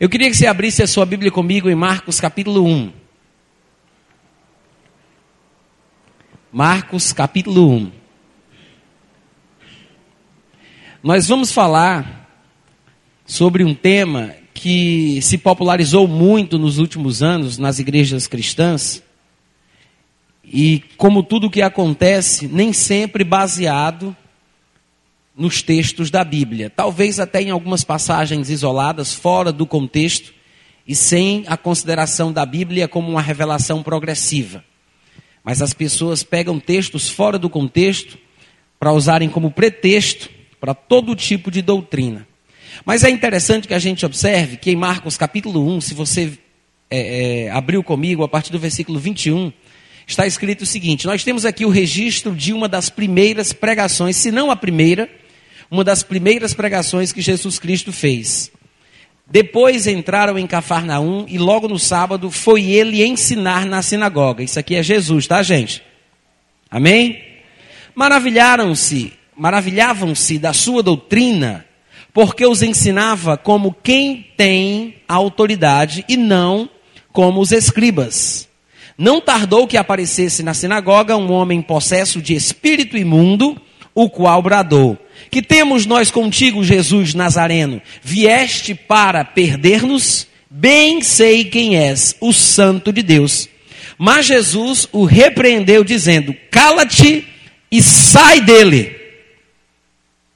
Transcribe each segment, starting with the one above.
Eu queria que você abrisse a sua Bíblia comigo em Marcos capítulo 1. Marcos capítulo 1. Nós vamos falar sobre um tema que se popularizou muito nos últimos anos nas igrejas cristãs. E como tudo que acontece, nem sempre baseado nos textos da Bíblia. Talvez até em algumas passagens isoladas, fora do contexto, e sem a consideração da Bíblia como uma revelação progressiva. Mas as pessoas pegam textos fora do contexto para usarem como pretexto para todo tipo de doutrina. Mas é interessante que a gente observe que em Marcos capítulo 1, se você é, é, abriu comigo a partir do versículo 21, está escrito o seguinte: Nós temos aqui o registro de uma das primeiras pregações, se não a primeira, uma das primeiras pregações que Jesus Cristo fez. Depois entraram em Cafarnaum e logo no sábado foi ele ensinar na sinagoga. Isso aqui é Jesus, tá, gente? Amém? Maravilharam-se, maravilhavam-se da sua doutrina, porque os ensinava como quem tem autoridade e não como os escribas. Não tardou que aparecesse na sinagoga um homem possesso de espírito imundo, o qual bradou: que temos nós contigo, Jesus Nazareno? Vieste para perder-nos? Bem sei quem és, o Santo de Deus. Mas Jesus o repreendeu, dizendo: Cala-te e sai dele.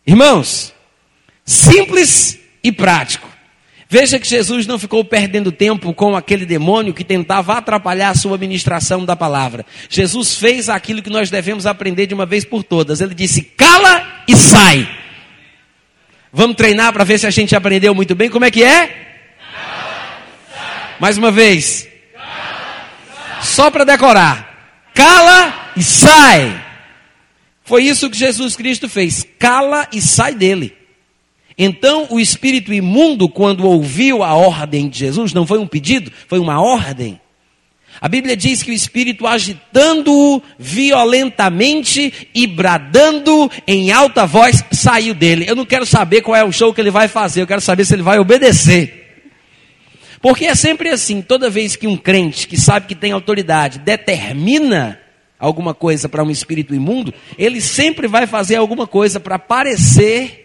Irmãos, simples e prático. Veja que Jesus não ficou perdendo tempo com aquele demônio que tentava atrapalhar a sua ministração da palavra. Jesus fez aquilo que nós devemos aprender de uma vez por todas. Ele disse: cala e sai. Vamos treinar para ver se a gente aprendeu muito bem. Como é que é? Mais uma vez. Só para decorar. Cala e sai. Foi isso que Jesus Cristo fez. Cala e sai dele. Então o espírito imundo, quando ouviu a ordem de Jesus, não foi um pedido, foi uma ordem. A Bíblia diz que o espírito agitando-o violentamente e bradando em alta voz saiu dele. Eu não quero saber qual é o show que ele vai fazer, eu quero saber se ele vai obedecer. Porque é sempre assim, toda vez que um crente que sabe que tem autoridade determina alguma coisa para um espírito imundo, ele sempre vai fazer alguma coisa para parecer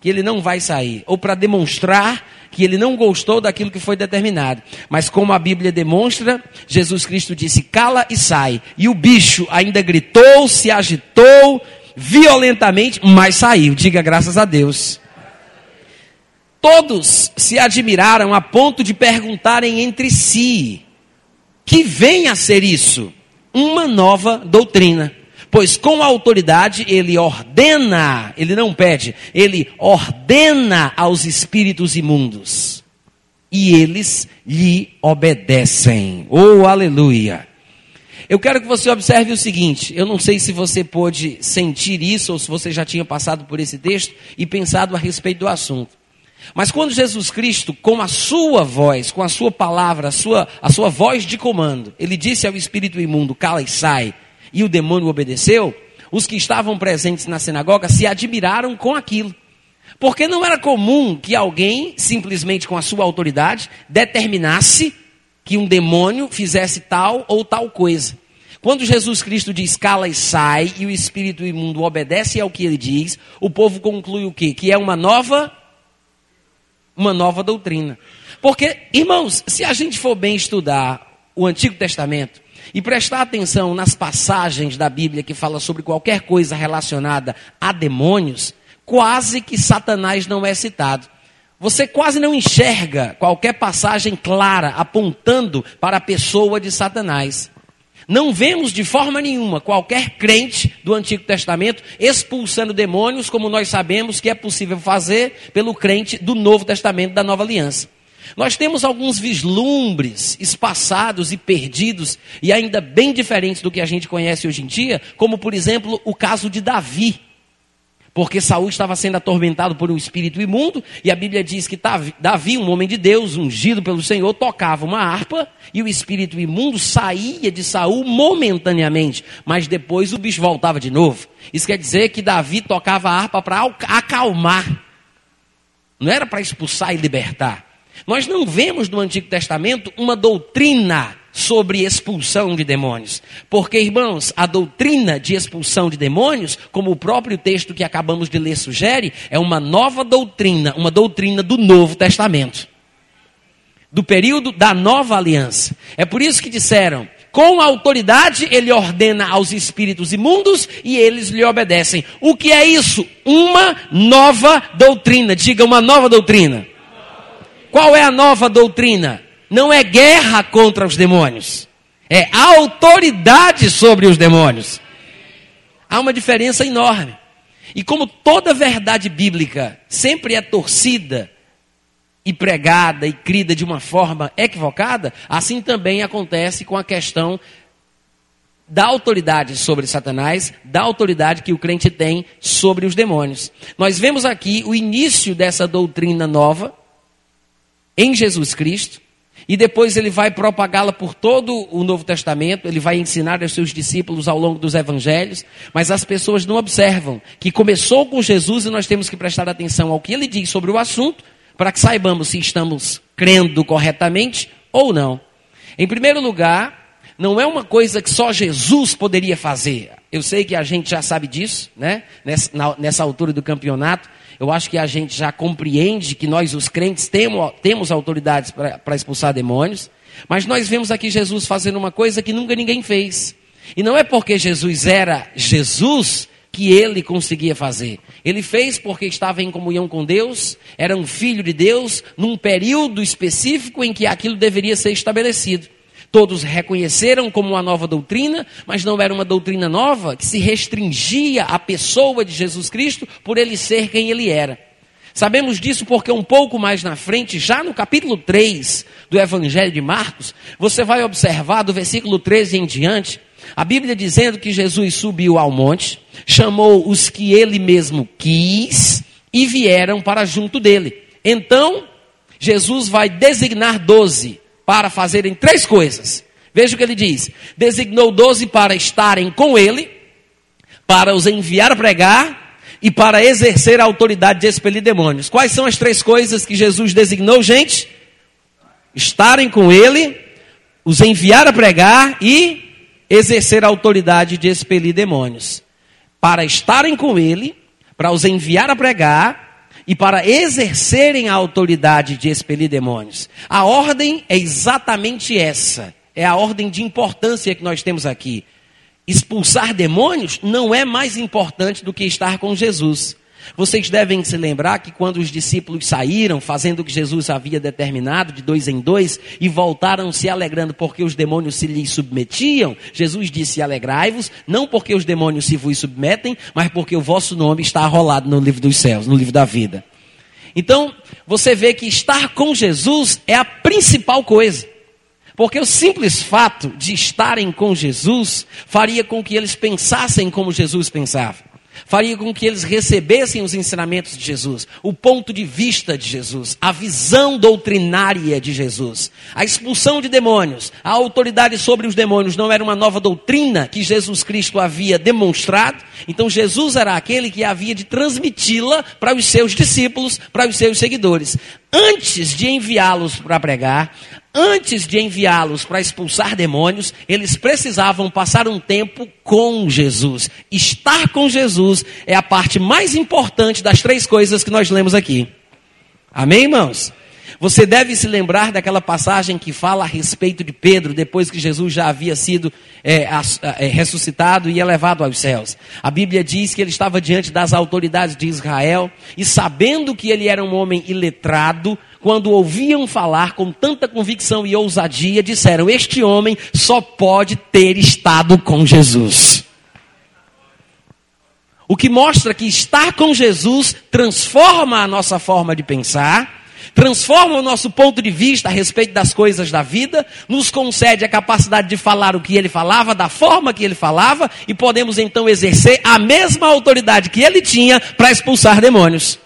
que ele não vai sair, ou para demonstrar que ele não gostou daquilo que foi determinado. Mas como a Bíblia demonstra, Jesus Cristo disse: cala e sai. E o bicho ainda gritou, se agitou violentamente, mas saiu. Diga graças a Deus. Todos se admiraram a ponto de perguntarem entre si: que vem a ser isso? Uma nova doutrina. Pois com autoridade ele ordena, ele não pede, ele ordena aos espíritos imundos. E eles lhe obedecem. Oh, aleluia! Eu quero que você observe o seguinte: eu não sei se você pôde sentir isso ou se você já tinha passado por esse texto e pensado a respeito do assunto. Mas quando Jesus Cristo, com a sua voz, com a sua palavra, a sua, a sua voz de comando, ele disse ao espírito imundo: cala e sai e o demônio obedeceu, os que estavam presentes na sinagoga se admiraram com aquilo. Porque não era comum que alguém, simplesmente com a sua autoridade, determinasse que um demônio fizesse tal ou tal coisa. Quando Jesus Cristo diz cala e sai, e o espírito imundo obedece ao que ele diz, o povo conclui o quê? Que é uma nova uma nova doutrina. Porque, irmãos, se a gente for bem estudar o Antigo Testamento, e prestar atenção nas passagens da Bíblia que fala sobre qualquer coisa relacionada a demônios, quase que Satanás não é citado. Você quase não enxerga qualquer passagem clara apontando para a pessoa de Satanás. Não vemos de forma nenhuma qualquer crente do Antigo Testamento expulsando demônios, como nós sabemos que é possível fazer pelo crente do Novo Testamento, da Nova Aliança. Nós temos alguns vislumbres espaçados e perdidos, e ainda bem diferentes do que a gente conhece hoje em dia, como por exemplo o caso de Davi. Porque Saul estava sendo atormentado por um espírito imundo, e a Bíblia diz que Davi, um homem de Deus, ungido pelo Senhor, tocava uma harpa, e o espírito imundo saía de Saul momentaneamente, mas depois o bicho voltava de novo. Isso quer dizer que Davi tocava a harpa para acalmar, não era para expulsar e libertar. Nós não vemos no Antigo Testamento uma doutrina sobre expulsão de demônios. Porque, irmãos, a doutrina de expulsão de demônios, como o próprio texto que acabamos de ler sugere, é uma nova doutrina, uma doutrina do Novo Testamento. Do período da nova aliança. É por isso que disseram: com autoridade ele ordena aos espíritos imundos e eles lhe obedecem. O que é isso? Uma nova doutrina. Diga uma nova doutrina. Qual é a nova doutrina? não é guerra contra os demônios, é autoridade sobre os demônios. Há uma diferença enorme. E como toda verdade bíblica sempre é torcida e pregada e crida de uma forma equivocada, assim também acontece com a questão da autoridade sobre Satanás, da autoridade que o crente tem sobre os demônios. Nós vemos aqui o início dessa doutrina nova em Jesus Cristo, e depois ele vai propagá-la por todo o Novo Testamento, ele vai ensinar aos seus discípulos ao longo dos evangelhos, mas as pessoas não observam que começou com Jesus e nós temos que prestar atenção ao que ele diz sobre o assunto, para que saibamos se estamos crendo corretamente ou não. Em primeiro lugar, não é uma coisa que só Jesus poderia fazer. Eu sei que a gente já sabe disso, né? Nessa, na, nessa altura do campeonato. Eu acho que a gente já compreende que nós, os crentes, temos, temos autoridades para expulsar demônios. Mas nós vemos aqui Jesus fazendo uma coisa que nunca ninguém fez. E não é porque Jesus era Jesus que ele conseguia fazer. Ele fez porque estava em comunhão com Deus, era um filho de Deus, num período específico em que aquilo deveria ser estabelecido. Todos reconheceram como uma nova doutrina, mas não era uma doutrina nova que se restringia à pessoa de Jesus Cristo por ele ser quem ele era. Sabemos disso porque um pouco mais na frente, já no capítulo 3 do Evangelho de Marcos, você vai observar do versículo 13 em diante, a Bíblia dizendo que Jesus subiu ao monte, chamou os que ele mesmo quis e vieram para junto dele. Então, Jesus vai designar doze para fazerem três coisas. Veja o que ele diz: designou doze para estarem com ele, para os enviar a pregar e para exercer a autoridade de expelir demônios. Quais são as três coisas que Jesus designou, gente? Estarem com ele, os enviar a pregar e exercer a autoridade de expelir demônios. Para estarem com ele, para os enviar a pregar e para exercerem a autoridade de expelir demônios. A ordem é exatamente essa. É a ordem de importância que nós temos aqui. Expulsar demônios não é mais importante do que estar com Jesus. Vocês devem se lembrar que quando os discípulos saíram, fazendo o que Jesus havia determinado, de dois em dois, e voltaram se alegrando porque os demônios se lhes submetiam, Jesus disse: Alegrai-vos, não porque os demônios se vos submetem, mas porque o vosso nome está arrolado no livro dos céus, no livro da vida. Então, você vê que estar com Jesus é a principal coisa. Porque o simples fato de estarem com Jesus faria com que eles pensassem como Jesus pensava faria com que eles recebessem os ensinamentos de Jesus, o ponto de vista de Jesus, a visão doutrinária de Jesus. A expulsão de demônios, a autoridade sobre os demônios não era uma nova doutrina que Jesus Cristo havia demonstrado, então Jesus era aquele que havia de transmiti-la para os seus discípulos, para os seus seguidores. Antes de enviá-los para pregar, antes de enviá-los para expulsar demônios, eles precisavam passar um tempo com Jesus. Estar com Jesus é a parte mais importante das três coisas que nós lemos aqui. Amém, irmãos? Você deve se lembrar daquela passagem que fala a respeito de Pedro, depois que Jesus já havia sido é, é, ressuscitado e elevado aos céus. A Bíblia diz que ele estava diante das autoridades de Israel e, sabendo que ele era um homem iletrado, quando ouviam falar com tanta convicção e ousadia, disseram: Este homem só pode ter estado com Jesus. O que mostra que estar com Jesus transforma a nossa forma de pensar, transforma o nosso ponto de vista a respeito das coisas da vida, nos concede a capacidade de falar o que ele falava, da forma que ele falava, e podemos então exercer a mesma autoridade que ele tinha para expulsar demônios.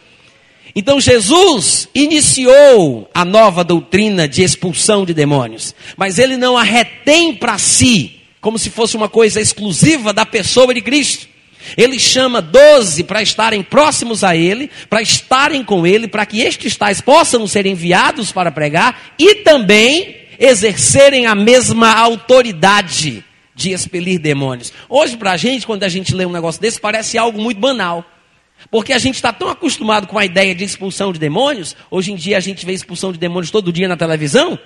Então Jesus iniciou a nova doutrina de expulsão de demônios, mas ele não a retém para si, como se fosse uma coisa exclusiva da pessoa de Cristo. Ele chama doze para estarem próximos a ele, para estarem com ele, para que estes tais possam ser enviados para pregar e também exercerem a mesma autoridade de expelir demônios. Hoje, para a gente, quando a gente lê um negócio desse, parece algo muito banal. Porque a gente está tão acostumado com a ideia de expulsão de demônios, hoje em dia a gente vê expulsão de demônios todo dia na televisão.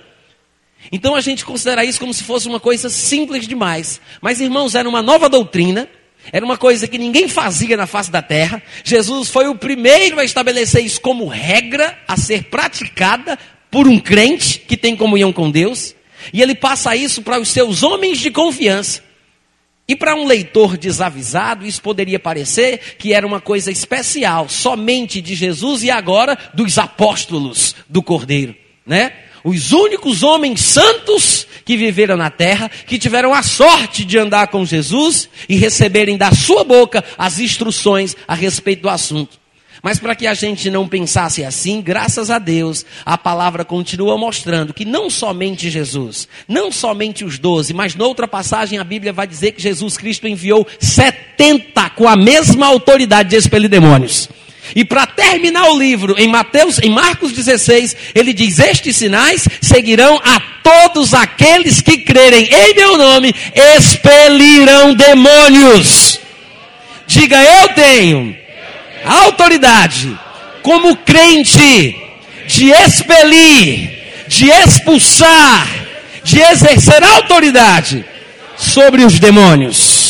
Então a gente considera isso como se fosse uma coisa simples demais. Mas, irmãos, era uma nova doutrina, era uma coisa que ninguém fazia na face da terra. Jesus foi o primeiro a estabelecer isso como regra a ser praticada por um crente que tem comunhão com Deus. E ele passa isso para os seus homens de confiança. E para um leitor desavisado, isso poderia parecer que era uma coisa especial, somente de Jesus e agora dos apóstolos do Cordeiro, né? Os únicos homens santos que viveram na terra, que tiveram a sorte de andar com Jesus e receberem da sua boca as instruções a respeito do assunto. Mas para que a gente não pensasse assim, graças a Deus, a palavra continua mostrando que não somente Jesus, não somente os doze, mas noutra passagem a Bíblia vai dizer que Jesus Cristo enviou setenta com a mesma autoridade de expelir demônios. E para terminar o livro, em Mateus, em Marcos 16, ele diz: Estes sinais seguirão a todos aqueles que crerem em meu nome, expelirão demônios. Diga, eu tenho autoridade, como crente, de expelir, de expulsar, de exercer autoridade sobre os demônios.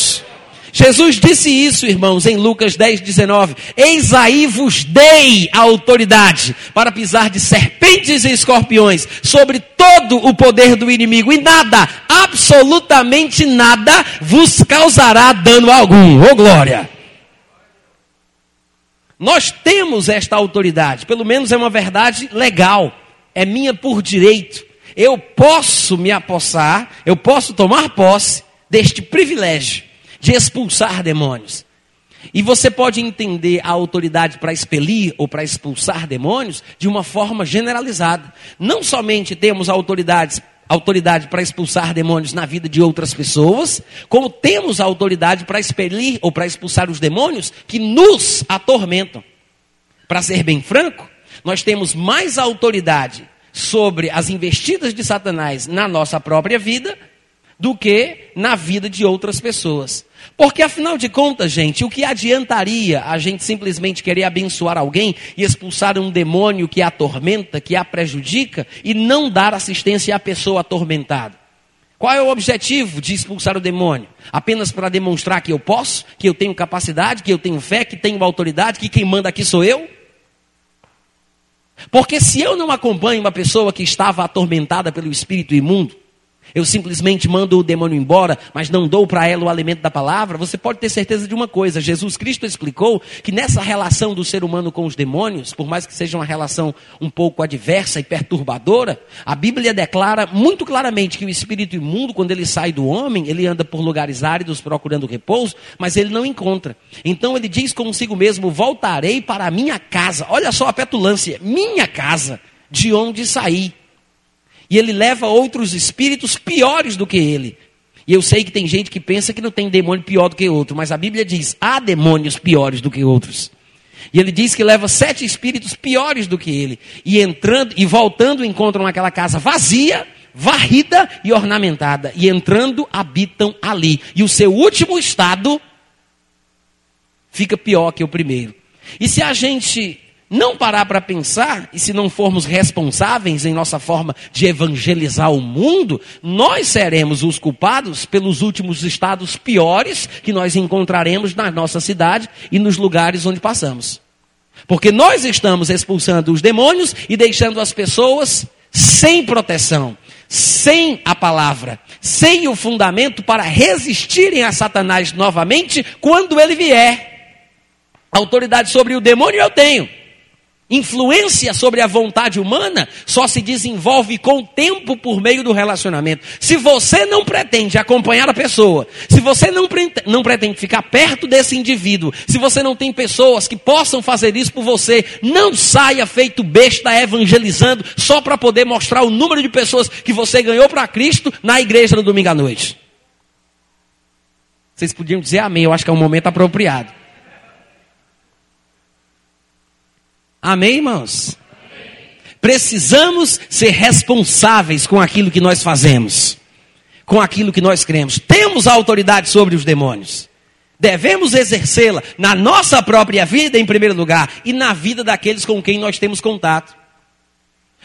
Jesus disse isso, irmãos, em Lucas 10, 19. Eis aí vos dei a autoridade para pisar de serpentes e escorpiões sobre todo o poder do inimigo, e nada, absolutamente nada, vos causará dano algum. Ô oh, glória! Nós temos esta autoridade, pelo menos é uma verdade legal, é minha por direito. Eu posso me apossar, eu posso tomar posse deste privilégio de expulsar demônios. E você pode entender a autoridade para expelir ou para expulsar demônios de uma forma generalizada. Não somente temos autoridades autoridade para expulsar demônios na vida de outras pessoas, como temos a autoridade para expelir ou para expulsar os demônios que nos atormentam. Para ser bem franco, nós temos mais autoridade sobre as investidas de Satanás na nossa própria vida do que na vida de outras pessoas. Porque afinal de contas, gente, o que adiantaria a gente simplesmente querer abençoar alguém e expulsar um demônio que a atormenta, que a prejudica e não dar assistência à pessoa atormentada? Qual é o objetivo de expulsar o demônio? Apenas para demonstrar que eu posso, que eu tenho capacidade, que eu tenho fé, que tenho autoridade, que quem manda aqui sou eu? Porque se eu não acompanho uma pessoa que estava atormentada pelo espírito imundo, eu simplesmente mando o demônio embora, mas não dou para ela o alimento da palavra, você pode ter certeza de uma coisa: Jesus Cristo explicou que nessa relação do ser humano com os demônios, por mais que seja uma relação um pouco adversa e perturbadora, a Bíblia declara muito claramente que o espírito imundo, quando ele sai do homem, ele anda por lugares áridos procurando repouso, mas ele não encontra. Então ele diz consigo mesmo: Voltarei para a minha casa. Olha só a petulância: minha casa, de onde saí. E ele leva outros espíritos piores do que ele. E eu sei que tem gente que pensa que não tem demônio pior do que outro, mas a Bíblia diz: há demônios piores do que outros. E ele diz que leva sete espíritos piores do que ele. E entrando e voltando encontram aquela casa vazia, varrida e ornamentada. E entrando habitam ali. E o seu último estado fica pior que o primeiro. E se a gente não parar para pensar, e se não formos responsáveis em nossa forma de evangelizar o mundo, nós seremos os culpados pelos últimos estados piores que nós encontraremos na nossa cidade e nos lugares onde passamos. Porque nós estamos expulsando os demônios e deixando as pessoas sem proteção, sem a palavra, sem o fundamento para resistirem a Satanás novamente quando ele vier. Autoridade sobre o demônio eu tenho. Influência sobre a vontade humana só se desenvolve com o tempo por meio do relacionamento. Se você não pretende acompanhar a pessoa, se você não, não pretende ficar perto desse indivíduo, se você não tem pessoas que possam fazer isso por você, não saia feito besta evangelizando só para poder mostrar o número de pessoas que você ganhou para Cristo na igreja no domingo à noite. Vocês podiam dizer amém, eu acho que é um momento apropriado. Amém, irmãos? Precisamos ser responsáveis com aquilo que nós fazemos, com aquilo que nós cremos. Temos autoridade sobre os demônios. Devemos exercê-la na nossa própria vida, em primeiro lugar, e na vida daqueles com quem nós temos contato.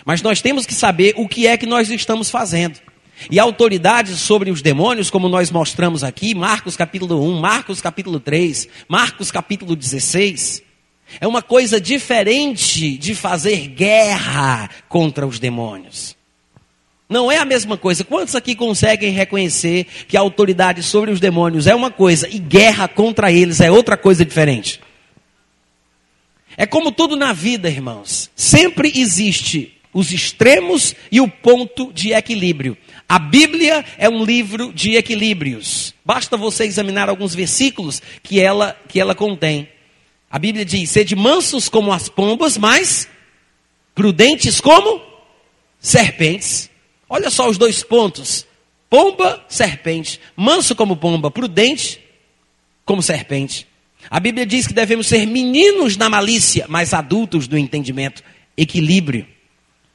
Mas nós temos que saber o que é que nós estamos fazendo. E a autoridade sobre os demônios, como nós mostramos aqui, Marcos capítulo 1, Marcos capítulo 3, Marcos capítulo 16, é uma coisa diferente de fazer guerra contra os demônios. Não é a mesma coisa. Quantos aqui conseguem reconhecer que a autoridade sobre os demônios é uma coisa e guerra contra eles é outra coisa diferente? É como tudo na vida, irmãos. Sempre existe os extremos e o ponto de equilíbrio. A Bíblia é um livro de equilíbrios. Basta você examinar alguns versículos que ela, que ela contém. A Bíblia diz: sede mansos como as pombas, mas prudentes como serpentes. Olha só os dois pontos: pomba, serpente. Manso como pomba, prudente como serpente. A Bíblia diz que devemos ser meninos na malícia, mas adultos no entendimento. Equilíbrio.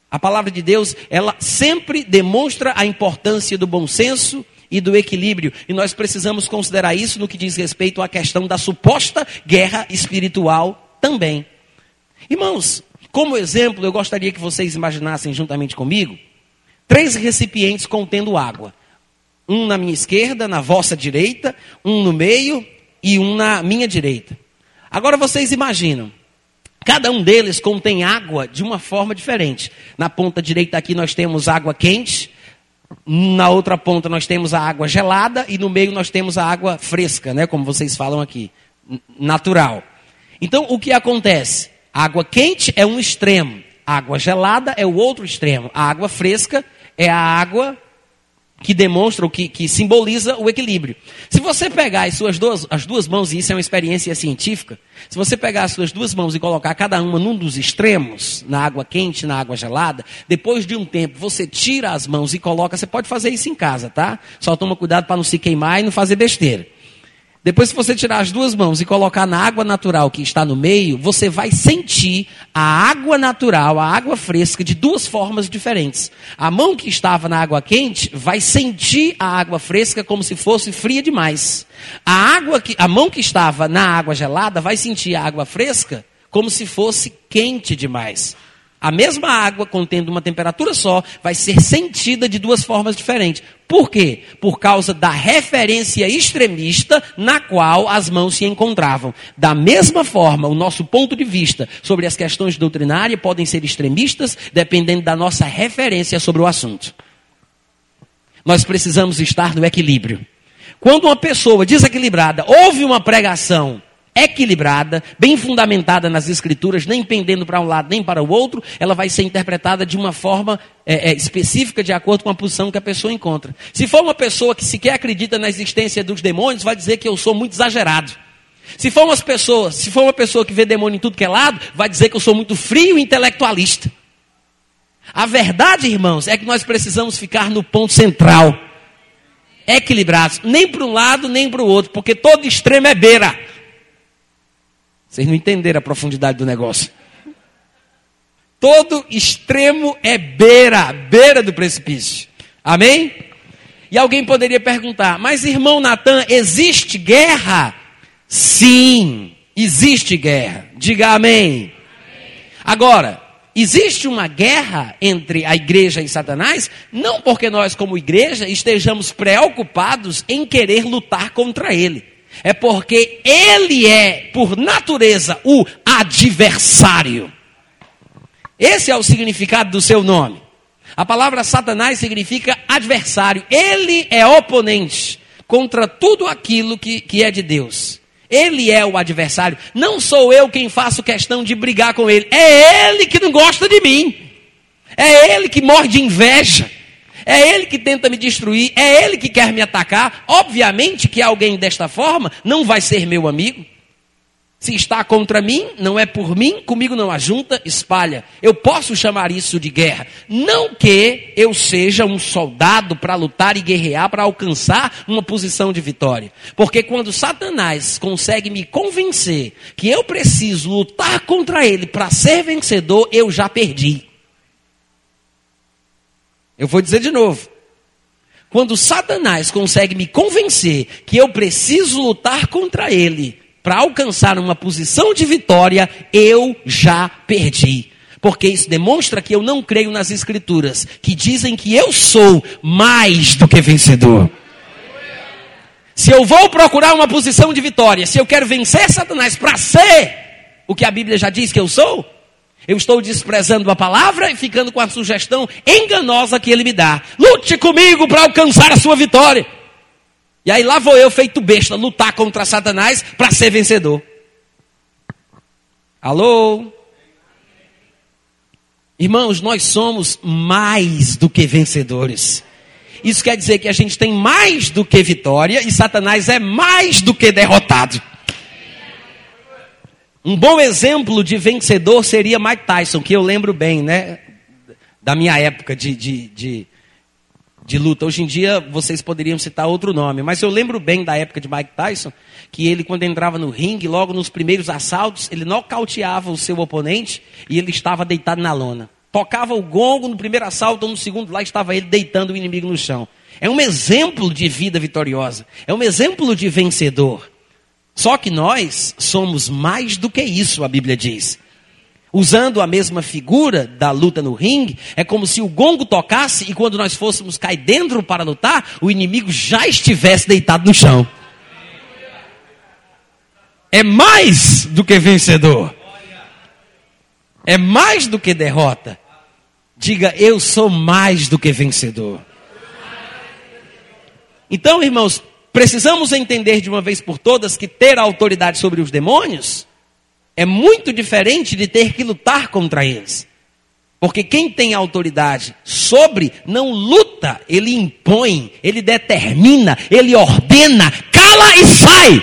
A palavra de Deus, ela sempre demonstra a importância do bom senso e do equilíbrio. E nós precisamos considerar isso no que diz respeito à questão da suposta guerra espiritual também. Irmãos, como exemplo, eu gostaria que vocês imaginassem juntamente comigo três recipientes contendo água. Um na minha esquerda, na vossa direita, um no meio e um na minha direita. Agora vocês imaginam Cada um deles contém água de uma forma diferente. Na ponta direita aqui nós temos água quente, na outra ponta nós temos a água gelada e no meio nós temos a água fresca, né, como vocês falam aqui, natural. Então, o que acontece? Água quente é um extremo, água gelada é o outro extremo. A água fresca é a água que demonstra, o que, que simboliza o equilíbrio. Se você pegar as suas duas, as duas mãos, e isso é uma experiência científica, se você pegar as suas duas mãos e colocar cada uma num dos extremos, na água quente, na água gelada, depois de um tempo você tira as mãos e coloca, você pode fazer isso em casa, tá? Só toma cuidado para não se queimar e não fazer besteira. Depois, se você tirar as duas mãos e colocar na água natural que está no meio, você vai sentir a água natural, a água fresca, de duas formas diferentes. A mão que estava na água quente vai sentir a água fresca como se fosse fria demais. A, água que, a mão que estava na água gelada vai sentir a água fresca como se fosse quente demais. A mesma água, contendo uma temperatura só, vai ser sentida de duas formas diferentes. Por quê? Por causa da referência extremista na qual as mãos se encontravam. Da mesma forma, o nosso ponto de vista sobre as questões doutrinárias podem ser extremistas, dependendo da nossa referência sobre o assunto. Nós precisamos estar no equilíbrio. Quando uma pessoa desequilibrada ouve uma pregação equilibrada, bem fundamentada nas escrituras, nem pendendo para um lado nem para o outro, ela vai ser interpretada de uma forma é, é, específica de acordo com a posição que a pessoa encontra. Se for uma pessoa que sequer acredita na existência dos demônios, vai dizer que eu sou muito exagerado. Se for, umas pessoas, se for uma pessoa que vê demônio em tudo que é lado, vai dizer que eu sou muito frio e intelectualista. A verdade, irmãos, é que nós precisamos ficar no ponto central. Equilibrados, nem para um lado nem para o outro, porque todo extremo é beira. Vocês não entenderam a profundidade do negócio. Todo extremo é beira, beira do precipício. Amém? E alguém poderia perguntar: Mas irmão Natan, existe guerra? Sim, existe guerra. Diga amém. Agora, existe uma guerra entre a igreja e Satanás? Não porque nós, como igreja, estejamos preocupados em querer lutar contra ele. É porque ele é, por natureza, o adversário. Esse é o significado do seu nome. A palavra Satanás significa adversário. Ele é oponente contra tudo aquilo que, que é de Deus. Ele é o adversário. Não sou eu quem faço questão de brigar com ele. É ele que não gosta de mim. É ele que morre de inveja. É ele que tenta me destruir, é ele que quer me atacar. Obviamente que alguém desta forma não vai ser meu amigo. Se está contra mim, não é por mim, comigo não ajunta, espalha. Eu posso chamar isso de guerra. Não que eu seja um soldado para lutar e guerrear para alcançar uma posição de vitória. Porque quando Satanás consegue me convencer que eu preciso lutar contra ele para ser vencedor, eu já perdi. Eu vou dizer de novo. Quando Satanás consegue me convencer que eu preciso lutar contra ele para alcançar uma posição de vitória, eu já perdi. Porque isso demonstra que eu não creio nas escrituras, que dizem que eu sou mais do que vencedor. Se eu vou procurar uma posição de vitória, se eu quero vencer Satanás para ser o que a Bíblia já diz que eu sou, eu estou desprezando a palavra e ficando com a sugestão enganosa que ele me dá. Lute comigo para alcançar a sua vitória. E aí lá vou eu, feito besta, lutar contra Satanás para ser vencedor. Alô? Irmãos, nós somos mais do que vencedores. Isso quer dizer que a gente tem mais do que vitória e Satanás é mais do que derrotado. Um bom exemplo de vencedor seria Mike Tyson, que eu lembro bem, né? Da minha época de, de, de, de, luta. Hoje em dia vocês poderiam citar outro nome, mas eu lembro bem da época de Mike Tyson, que ele, quando entrava no ringue, logo nos primeiros assaltos, ele nocauteava o seu oponente e ele estava deitado na lona. Tocava o gongo no primeiro assalto ou no segundo, lá estava ele deitando o inimigo no chão. É um exemplo de vida vitoriosa, é um exemplo de vencedor. Só que nós somos mais do que isso, a Bíblia diz. Usando a mesma figura da luta no ringue, é como se o gongo tocasse e quando nós fôssemos cair dentro para lutar, o inimigo já estivesse deitado no chão. É mais do que vencedor. É mais do que derrota. Diga, eu sou mais do que vencedor. Então, irmãos, Precisamos entender de uma vez por todas que ter autoridade sobre os demônios é muito diferente de ter que lutar contra eles. Porque quem tem autoridade sobre não luta, ele impõe, ele determina, ele ordena, cala e sai.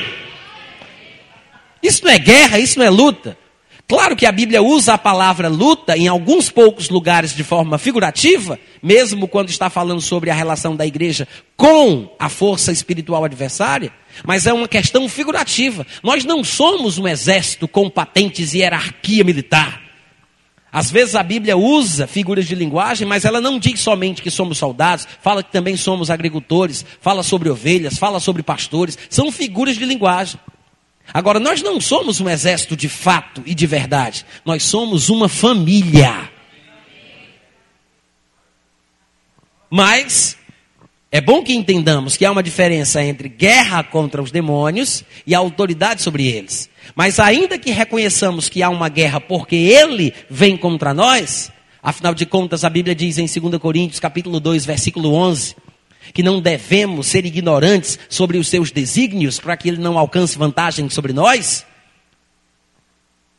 Isso não é guerra, isso não é luta. Claro que a Bíblia usa a palavra luta em alguns poucos lugares de forma figurativa, mesmo quando está falando sobre a relação da igreja com a força espiritual adversária, mas é uma questão figurativa. Nós não somos um exército com patentes e hierarquia militar. Às vezes a Bíblia usa figuras de linguagem, mas ela não diz somente que somos soldados, fala que também somos agricultores, fala sobre ovelhas, fala sobre pastores, são figuras de linguagem. Agora, nós não somos um exército de fato e de verdade. Nós somos uma família. Mas é bom que entendamos que há uma diferença entre guerra contra os demônios e a autoridade sobre eles. Mas ainda que reconheçamos que há uma guerra porque ele vem contra nós, afinal de contas a Bíblia diz em 2 Coríntios capítulo 2, versículo 11, que não devemos ser ignorantes sobre os seus desígnios para que ele não alcance vantagem sobre nós?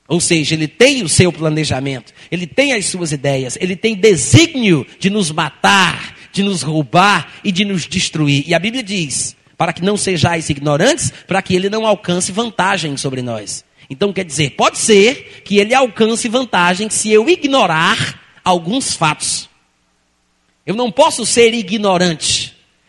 Ou seja, ele tem o seu planejamento, ele tem as suas ideias, ele tem desígnio de nos matar, de nos roubar e de nos destruir. E a Bíblia diz: para que não sejais ignorantes, para que ele não alcance vantagem sobre nós. Então quer dizer, pode ser que ele alcance vantagem se eu ignorar alguns fatos. Eu não posso ser ignorante.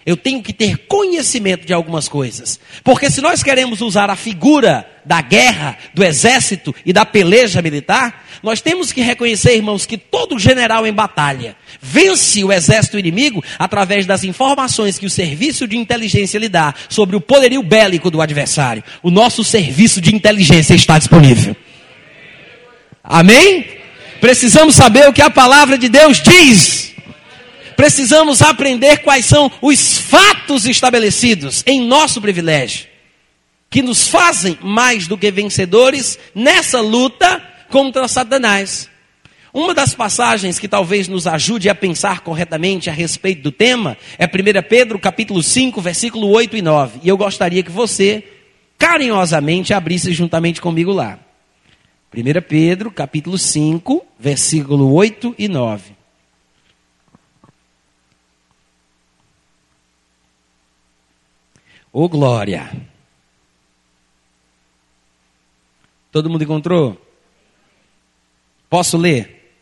Eu tenho que ter conhecimento de algumas coisas. Porque se nós queremos usar a figura da guerra, do exército e da peleja militar, nós temos que reconhecer, irmãos, que todo general em batalha vence o exército inimigo através das informações que o serviço de inteligência lhe dá sobre o poderio bélico do adversário. O nosso serviço de inteligência está disponível. Amém? Precisamos saber o que a palavra de Deus diz precisamos aprender quais são os fatos estabelecidos em nosso privilégio, que nos fazem mais do que vencedores nessa luta contra Satanás. Uma das passagens que talvez nos ajude a pensar corretamente a respeito do tema é 1 Pedro capítulo 5, versículo 8 e 9. E eu gostaria que você carinhosamente abrisse juntamente comigo lá. 1 Pedro capítulo 5, versículo 8 e 9. Ô glória! Todo mundo encontrou? Posso ler?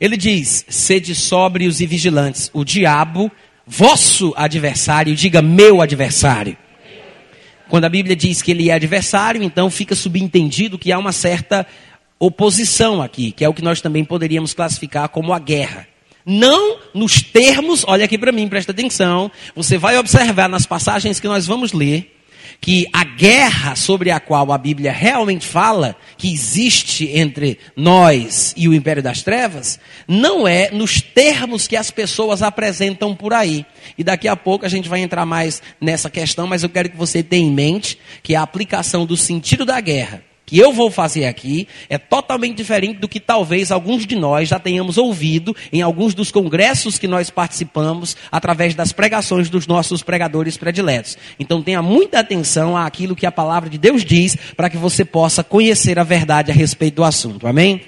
Ele diz: sede sóbrios e vigilantes. O diabo, vosso adversário, diga meu adversário. Quando a Bíblia diz que ele é adversário, então fica subentendido que há uma certa oposição aqui, que é o que nós também poderíamos classificar como a guerra. Não nos termos, olha aqui para mim, presta atenção. Você vai observar nas passagens que nós vamos ler que a guerra sobre a qual a Bíblia realmente fala, que existe entre nós e o império das trevas, não é nos termos que as pessoas apresentam por aí. E daqui a pouco a gente vai entrar mais nessa questão, mas eu quero que você tenha em mente que a aplicação do sentido da guerra que eu vou fazer aqui é totalmente diferente do que talvez alguns de nós já tenhamos ouvido em alguns dos congressos que nós participamos através das pregações dos nossos pregadores prediletos. Então tenha muita atenção àquilo que a palavra de Deus diz para que você possa conhecer a verdade a respeito do assunto. Amém?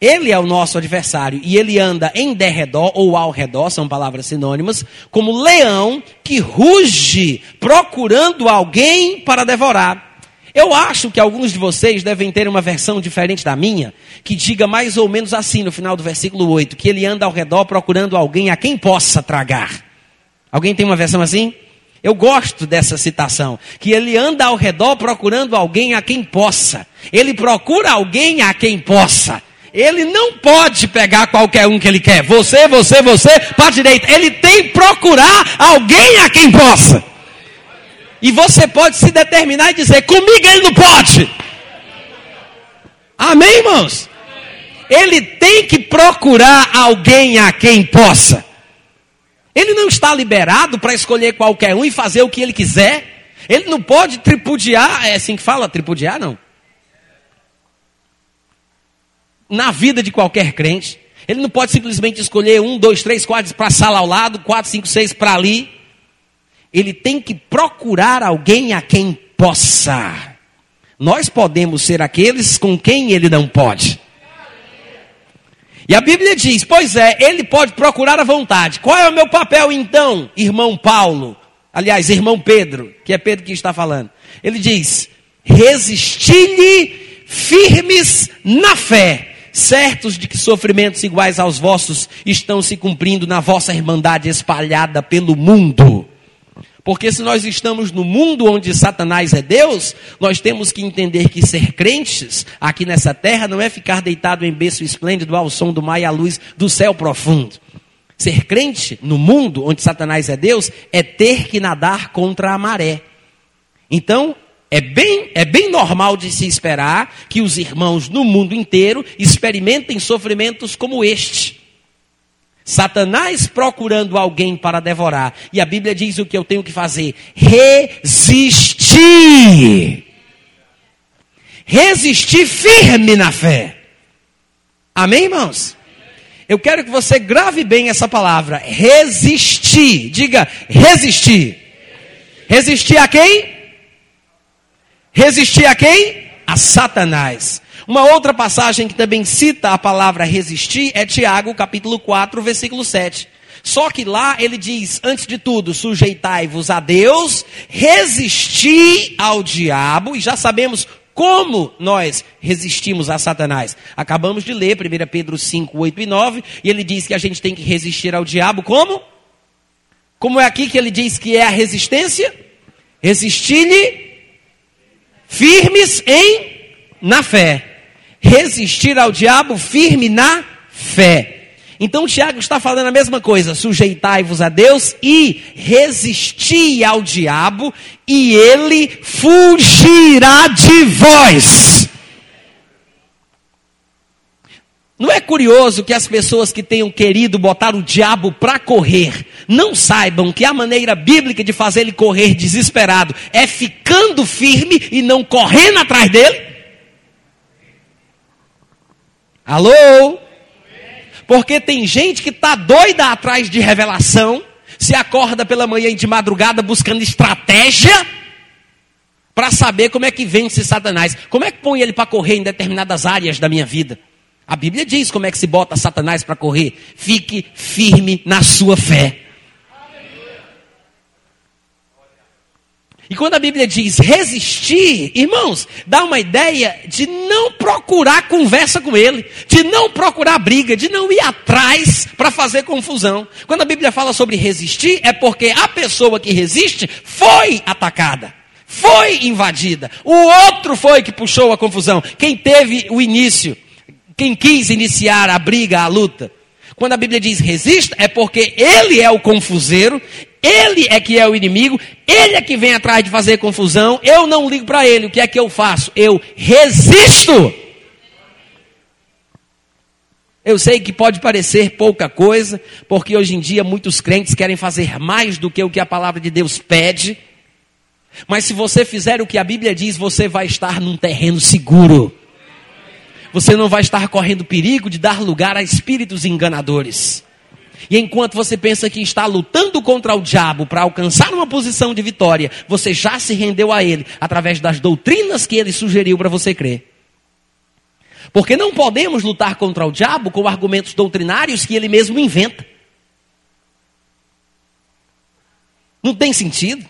Ele é o nosso adversário e ele anda em derredor ou ao redor, são palavras sinônimas, como leão que ruge procurando alguém para devorar. Eu acho que alguns de vocês devem ter uma versão diferente da minha, que diga mais ou menos assim no final do versículo 8, que ele anda ao redor procurando alguém a quem possa tragar. Alguém tem uma versão assim? Eu gosto dessa citação, que ele anda ao redor procurando alguém a quem possa. Ele procura alguém a quem possa. Ele não pode pegar qualquer um que ele quer. Você, você, você, para a direita. Ele tem que procurar alguém a quem possa. E você pode se determinar e dizer: comigo ele não pode. Amém, irmãos? Ele tem que procurar alguém a quem possa. Ele não está liberado para escolher qualquer um e fazer o que ele quiser. Ele não pode tripudiar, é assim que fala, tripudiar não. Na vida de qualquer crente. Ele não pode simplesmente escolher um, dois, três, quatro para a sala ao lado, quatro, cinco, seis para ali ele tem que procurar alguém a quem possa. Nós podemos ser aqueles com quem ele não pode. E a Bíblia diz: pois é, ele pode procurar a vontade. Qual é o meu papel então, irmão Paulo? Aliás, irmão Pedro, que é Pedro que está falando. Ele diz: resisti-lhe firmes na fé, certos de que sofrimentos iguais aos vossos estão se cumprindo na vossa irmandade espalhada pelo mundo. Porque se nós estamos no mundo onde Satanás é Deus, nós temos que entender que ser crentes aqui nessa terra não é ficar deitado em berço esplêndido ao som do mar e à luz do céu profundo. Ser crente no mundo onde Satanás é Deus é ter que nadar contra a maré. Então, é bem, é bem normal de se esperar que os irmãos no mundo inteiro experimentem sofrimentos como este. Satanás procurando alguém para devorar. E a Bíblia diz o que eu tenho que fazer: resistir. Resistir firme na fé. Amém, irmãos? Eu quero que você grave bem essa palavra: resistir. Diga, resistir. Resistir a quem? Resistir a quem? A Satanás. Uma outra passagem que também cita a palavra resistir é Tiago, capítulo 4, versículo 7. Só que lá ele diz, antes de tudo, sujeitai-vos a Deus, resisti ao diabo, e já sabemos como nós resistimos a Satanás. Acabamos de ler 1 Pedro 5, 8 e 9, e ele diz que a gente tem que resistir ao diabo como? Como é aqui que ele diz que é a resistência? Resistir-lhe firmes em na fé resistir ao diabo firme na fé. Então Tiago está falando a mesma coisa: sujeitai-vos a Deus e resisti ao diabo, e ele fugirá de vós. Não é curioso que as pessoas que tenham querido botar o diabo para correr não saibam que a maneira bíblica de fazer ele correr desesperado é ficando firme e não correndo atrás dele? Alô? Porque tem gente que está doida atrás de revelação, se acorda pela manhã de madrugada buscando estratégia para saber como é que vence Satanás. Como é que põe ele para correr em determinadas áreas da minha vida? A Bíblia diz como é que se bota Satanás para correr. Fique firme na sua fé. E quando a Bíblia diz resistir, irmãos, dá uma ideia de não procurar conversa com ele, de não procurar briga, de não ir atrás para fazer confusão. Quando a Bíblia fala sobre resistir, é porque a pessoa que resiste foi atacada, foi invadida. O outro foi que puxou a confusão. Quem teve o início, quem quis iniciar a briga, a luta. Quando a Bíblia diz resista, é porque ele é o confuseiro, ele é que é o inimigo, ele é que vem atrás de fazer confusão. Eu não ligo para ele. O que é que eu faço? Eu resisto. Eu sei que pode parecer pouca coisa, porque hoje em dia muitos crentes querem fazer mais do que o que a palavra de Deus pede. Mas se você fizer o que a Bíblia diz, você vai estar num terreno seguro. Você não vai estar correndo perigo de dar lugar a espíritos enganadores. E enquanto você pensa que está lutando contra o diabo para alcançar uma posição de vitória, você já se rendeu a ele através das doutrinas que ele sugeriu para você crer. Porque não podemos lutar contra o diabo com argumentos doutrinários que ele mesmo inventa. Não tem sentido.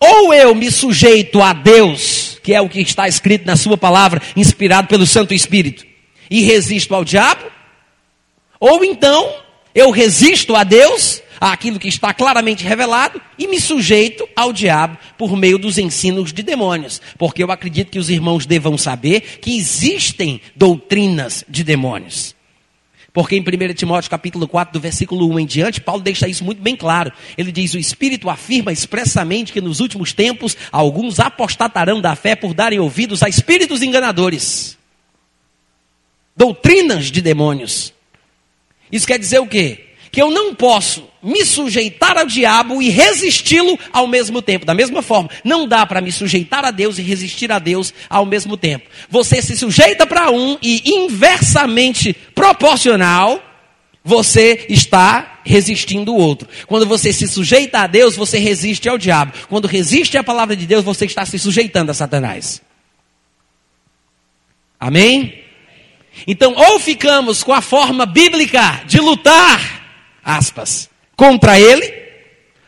Ou eu me sujeito a Deus, que é o que está escrito na Sua palavra, inspirado pelo Santo Espírito, e resisto ao diabo, ou então eu resisto a Deus, àquilo que está claramente revelado, e me sujeito ao diabo por meio dos ensinos de demônios. Porque eu acredito que os irmãos devam saber que existem doutrinas de demônios. Porque em 1 Timóteo capítulo 4, do versículo 1 em diante, Paulo deixa isso muito bem claro. Ele diz: O Espírito afirma expressamente que nos últimos tempos alguns apostatarão da fé por darem ouvidos a espíritos enganadores. Doutrinas de demônios. Isso quer dizer o quê? Que eu não posso me sujeitar ao diabo e resisti-lo ao mesmo tempo. Da mesma forma, não dá para me sujeitar a Deus e resistir a Deus ao mesmo tempo. Você se sujeita para um e inversamente proporcional, você está resistindo o outro. Quando você se sujeita a Deus, você resiste ao diabo. Quando resiste à palavra de Deus, você está se sujeitando a Satanás. Amém? Então, ou ficamos com a forma bíblica de lutar, aspas, contra ele,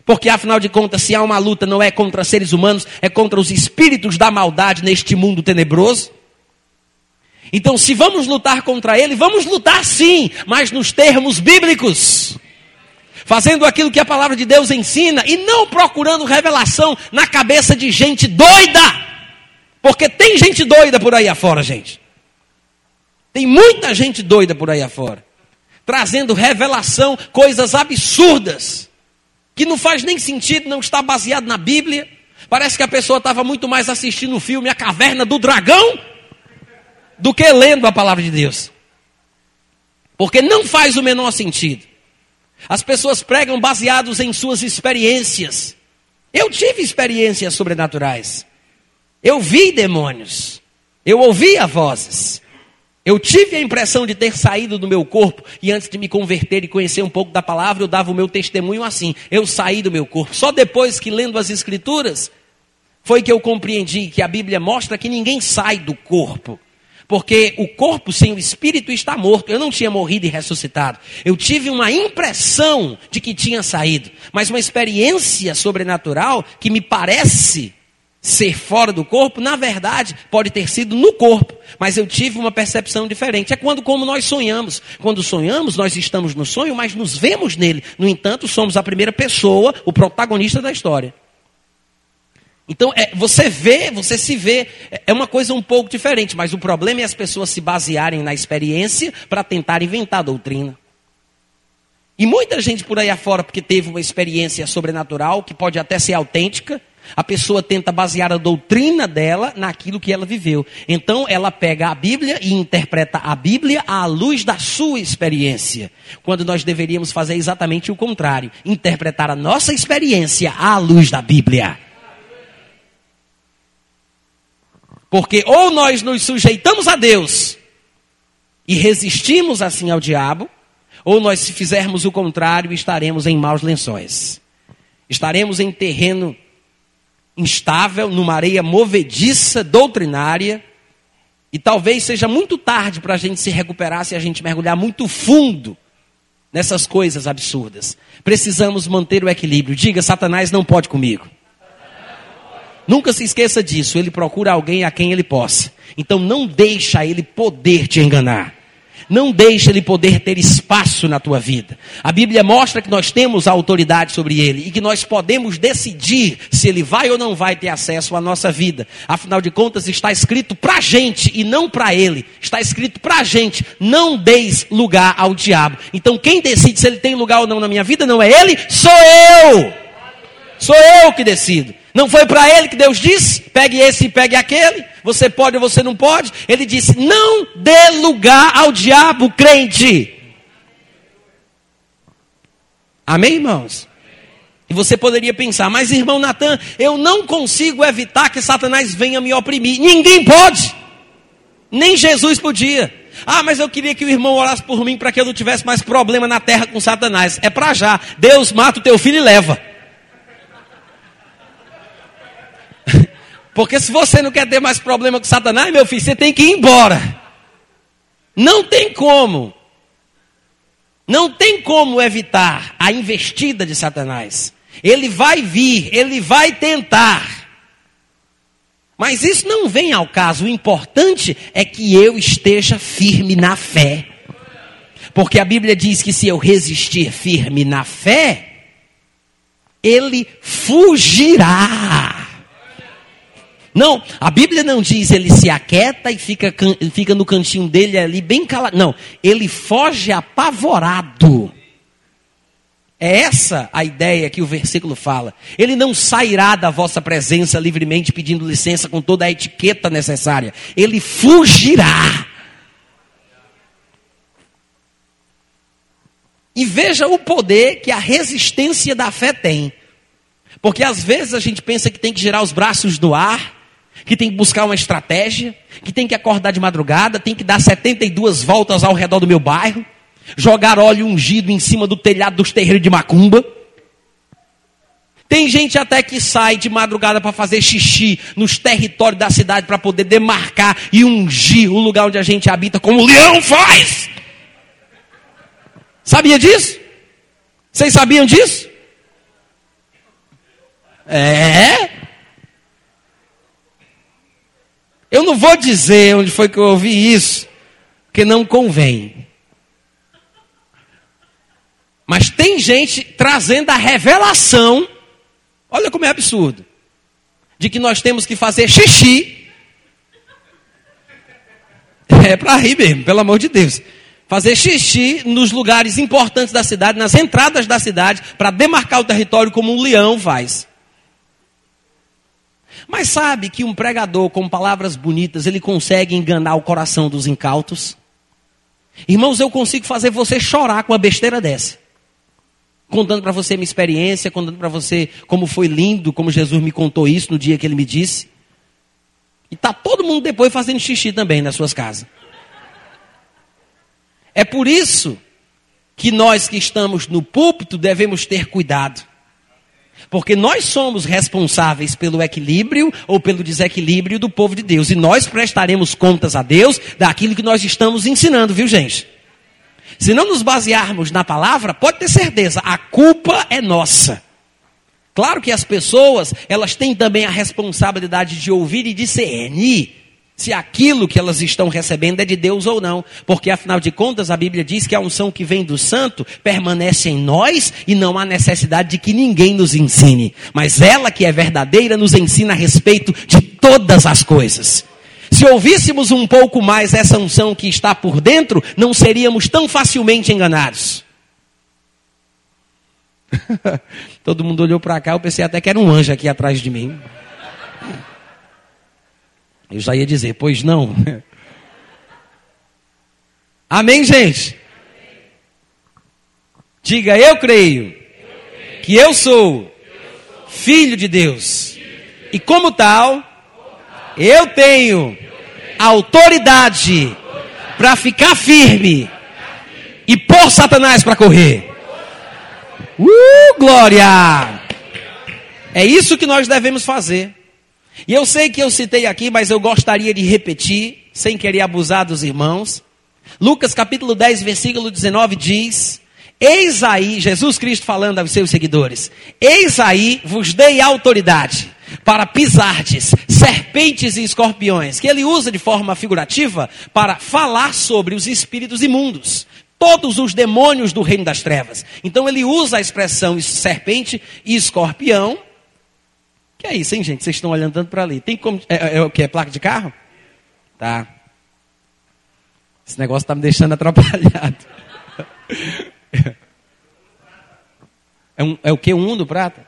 porque afinal de contas, se há uma luta, não é contra seres humanos, é contra os espíritos da maldade neste mundo tenebroso. Então, se vamos lutar contra ele, vamos lutar sim, mas nos termos bíblicos. Fazendo aquilo que a palavra de Deus ensina e não procurando revelação na cabeça de gente doida. Porque tem gente doida por aí afora, gente. Tem muita gente doida por aí afora, trazendo revelação, coisas absurdas, que não faz nem sentido, não está baseado na Bíblia. Parece que a pessoa estava muito mais assistindo o filme A Caverna do Dragão do que lendo a palavra de Deus. Porque não faz o menor sentido. As pessoas pregam baseados em suas experiências. Eu tive experiências sobrenaturais. Eu vi demônios. Eu ouvia vozes. Eu tive a impressão de ter saído do meu corpo e antes de me converter e conhecer um pouco da palavra, eu dava o meu testemunho assim. Eu saí do meu corpo. Só depois que lendo as escrituras foi que eu compreendi que a Bíblia mostra que ninguém sai do corpo. Porque o corpo sem o espírito está morto. Eu não tinha morrido e ressuscitado. Eu tive uma impressão de que tinha saído, mas uma experiência sobrenatural que me parece ser fora do corpo, na verdade, pode ter sido no corpo, mas eu tive uma percepção diferente. É quando como nós sonhamos. Quando sonhamos, nós estamos no sonho, mas nos vemos nele. No entanto, somos a primeira pessoa, o protagonista da história. Então, é, você vê, você se vê, é, é uma coisa um pouco diferente, mas o problema é as pessoas se basearem na experiência para tentar inventar a doutrina. E muita gente por aí afora, porque teve uma experiência sobrenatural, que pode até ser autêntica, a pessoa tenta basear a doutrina dela naquilo que ela viveu. Então ela pega a Bíblia e interpreta a Bíblia à luz da sua experiência. Quando nós deveríamos fazer exatamente o contrário: interpretar a nossa experiência à luz da Bíblia. Porque ou nós nos sujeitamos a Deus e resistimos assim ao diabo, ou nós, se fizermos o contrário, estaremos em maus lençóis. Estaremos em terreno instável, numa areia movediça, doutrinária, e talvez seja muito tarde para a gente se recuperar se a gente mergulhar muito fundo nessas coisas absurdas. Precisamos manter o equilíbrio. Diga, Satanás não pode comigo. Nunca se esqueça disso. Ele procura alguém a quem ele possa. Então não deixa ele poder te enganar. Não deixe ele poder ter espaço na tua vida. A Bíblia mostra que nós temos autoridade sobre ele e que nós podemos decidir se ele vai ou não vai ter acesso à nossa vida. Afinal de contas, está escrito para a gente e não para ele. Está escrito para a gente: não deis lugar ao diabo. Então, quem decide se ele tem lugar ou não na minha vida não é ele, sou eu. Sou eu que decido. Não foi para ele que Deus disse: pegue esse e pegue aquele. Você pode ou você não pode. Ele disse: não dê lugar ao diabo, crente. Amém, irmãos? E você poderia pensar, mas irmão Natan, eu não consigo evitar que Satanás venha me oprimir. Ninguém pode. Nem Jesus podia. Ah, mas eu queria que o irmão orasse por mim para que eu não tivesse mais problema na terra com Satanás. É para já. Deus mata o teu filho e leva. Porque se você não quer ter mais problema com Satanás, meu filho, você tem que ir embora. Não tem como. Não tem como evitar a investida de Satanás. Ele vai vir, ele vai tentar. Mas isso não vem ao caso. O importante é que eu esteja firme na fé. Porque a Bíblia diz que se eu resistir firme na fé, ele fugirá. Não, a Bíblia não diz ele se aquieta e fica, fica no cantinho dele ali bem calado. Não, ele foge apavorado. É essa a ideia que o versículo fala. Ele não sairá da vossa presença livremente pedindo licença com toda a etiqueta necessária. Ele fugirá. E veja o poder que a resistência da fé tem. Porque às vezes a gente pensa que tem que girar os braços no ar que tem que buscar uma estratégia, que tem que acordar de madrugada, tem que dar 72 voltas ao redor do meu bairro, jogar óleo ungido em cima do telhado dos terreiros de macumba. Tem gente até que sai de madrugada para fazer xixi nos territórios da cidade para poder demarcar e ungir o lugar onde a gente habita, como o leão faz. Sabia disso? Vocês sabiam disso? É. Eu não vou dizer onde foi que eu ouvi isso, porque não convém. Mas tem gente trazendo a revelação, olha como é absurdo, de que nós temos que fazer xixi. É para rir mesmo, pelo amor de Deus. Fazer xixi nos lugares importantes da cidade, nas entradas da cidade, para demarcar o território como um leão faz. Mas sabe que um pregador com palavras bonitas, ele consegue enganar o coração dos incautos? Irmãos, eu consigo fazer você chorar com uma besteira dessa. Contando para você minha experiência, contando para você como foi lindo, como Jesus me contou isso no dia que ele me disse. E tá todo mundo depois fazendo xixi também nas suas casas. É por isso que nós que estamos no púlpito devemos ter cuidado. Porque nós somos responsáveis pelo equilíbrio ou pelo desequilíbrio do povo de Deus. E nós prestaremos contas a Deus daquilo que nós estamos ensinando, viu gente? Se não nos basearmos na palavra, pode ter certeza, a culpa é nossa. Claro que as pessoas, elas têm também a responsabilidade de ouvir e discernir se aquilo que elas estão recebendo é de Deus ou não. Porque afinal de contas, a Bíblia diz que a unção que vem do santo permanece em nós e não há necessidade de que ninguém nos ensine. Mas ela que é verdadeira nos ensina a respeito de todas as coisas. Se ouvíssemos um pouco mais essa unção que está por dentro, não seríamos tão facilmente enganados. Todo mundo olhou para cá, eu pensei até que era um anjo aqui atrás de mim. Eu já ia dizer, pois não. Amém, gente? Diga, eu creio que eu sou filho de Deus. E como tal, eu tenho autoridade para ficar firme e pôr Satanás para correr. Uh, glória! É isso que nós devemos fazer. E eu sei que eu citei aqui, mas eu gostaria de repetir, sem querer abusar dos irmãos. Lucas capítulo 10, versículo 19 diz: Eis aí, Jesus Cristo falando aos seus seguidores: Eis aí vos dei autoridade para pisardes serpentes e escorpiões, que ele usa de forma figurativa para falar sobre os espíritos imundos, todos os demônios do reino das trevas. Então ele usa a expressão serpente e escorpião. Que é isso, hein, gente? Vocês estão olhando tanto para ali. Tem como. É, é, é o que? É placa de carro? Tá. Esse negócio está me deixando atrapalhado. É, um, é o que? Um Uno prata?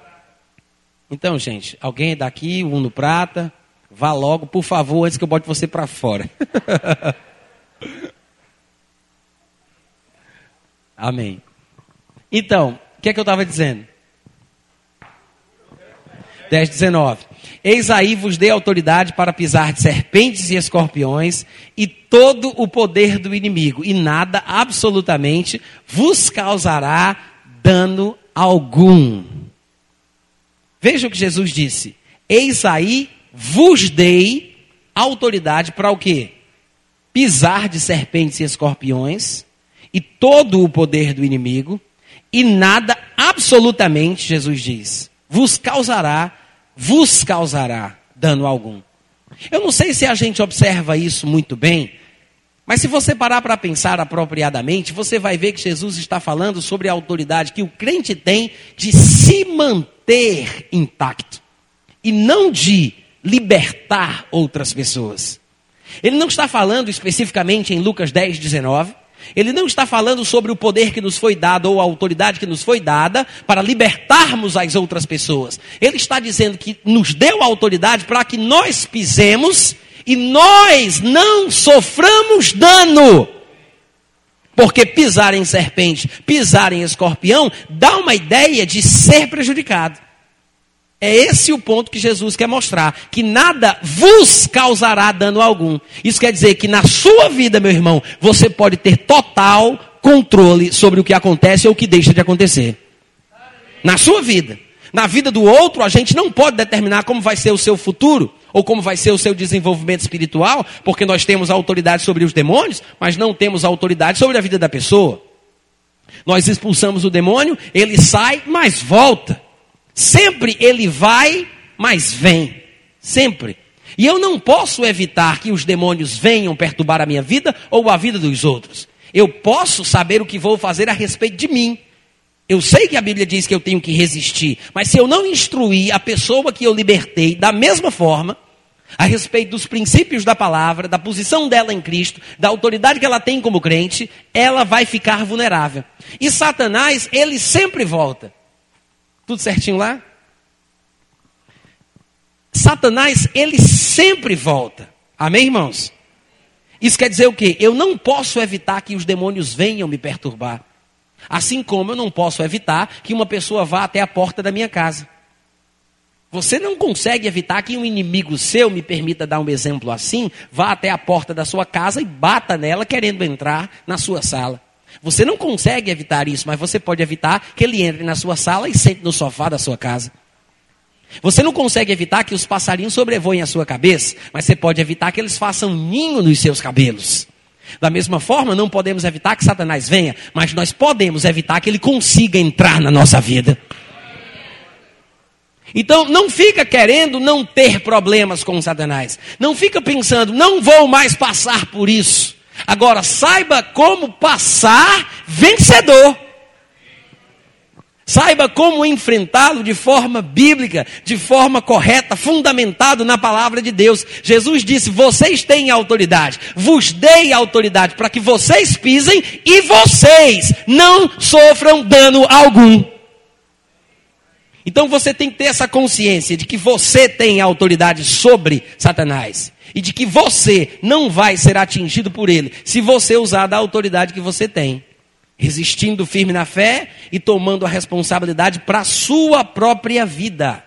Então, gente, alguém daqui, um Uno prata, vá logo, por favor, antes que eu bote você para fora. Amém. Então, o que é que eu estava dizendo? 10, 19. Eis aí vos dei autoridade para pisar de serpentes e escorpiões e todo o poder do inimigo, e nada absolutamente vos causará dano algum. Veja o que Jesus disse: Eis aí vos dei autoridade para o quê? Pisar de serpentes e escorpiões e todo o poder do inimigo, e nada absolutamente, Jesus diz, vos causará, vos causará dano algum. Eu não sei se a gente observa isso muito bem, mas se você parar para pensar apropriadamente, você vai ver que Jesus está falando sobre a autoridade que o crente tem de se manter intacto e não de libertar outras pessoas. Ele não está falando especificamente em Lucas 10, 19. Ele não está falando sobre o poder que nos foi dado ou a autoridade que nos foi dada para libertarmos as outras pessoas. Ele está dizendo que nos deu a autoridade para que nós pisemos e nós não soframos dano. Porque pisar em serpente, pisar em escorpião, dá uma ideia de ser prejudicado. É esse o ponto que Jesus quer mostrar: que nada vos causará dano algum. Isso quer dizer que na sua vida, meu irmão, você pode ter total controle sobre o que acontece ou o que deixa de acontecer. Na sua vida. Na vida do outro, a gente não pode determinar como vai ser o seu futuro ou como vai ser o seu desenvolvimento espiritual, porque nós temos autoridade sobre os demônios, mas não temos autoridade sobre a vida da pessoa. Nós expulsamos o demônio, ele sai, mas volta. Sempre ele vai, mas vem. Sempre. E eu não posso evitar que os demônios venham perturbar a minha vida ou a vida dos outros. Eu posso saber o que vou fazer a respeito de mim. Eu sei que a Bíblia diz que eu tenho que resistir, mas se eu não instruir a pessoa que eu libertei da mesma forma, a respeito dos princípios da palavra, da posição dela em Cristo, da autoridade que ela tem como crente, ela vai ficar vulnerável. E Satanás, ele sempre volta. Tudo certinho lá? Satanás, ele sempre volta. Amém, irmãos? Isso quer dizer o quê? Eu não posso evitar que os demônios venham me perturbar. Assim como eu não posso evitar que uma pessoa vá até a porta da minha casa. Você não consegue evitar que um inimigo seu, me permita dar um exemplo assim, vá até a porta da sua casa e bata nela querendo entrar na sua sala. Você não consegue evitar isso, mas você pode evitar que ele entre na sua sala e sente no sofá da sua casa. Você não consegue evitar que os passarinhos sobrevoem a sua cabeça, mas você pode evitar que eles façam ninho nos seus cabelos. Da mesma forma, não podemos evitar que Satanás venha, mas nós podemos evitar que ele consiga entrar na nossa vida. Então, não fica querendo não ter problemas com Satanás. Não fica pensando, não vou mais passar por isso. Agora, saiba como passar vencedor. Saiba como enfrentá-lo de forma bíblica, de forma correta, fundamentado na palavra de Deus. Jesus disse: Vocês têm autoridade, vos dei autoridade para que vocês pisem e vocês não sofram dano algum. Então você tem que ter essa consciência de que você tem autoridade sobre Satanás e de que você não vai ser atingido por ele se você usar da autoridade que você tem resistindo firme na fé e tomando a responsabilidade para a sua própria vida.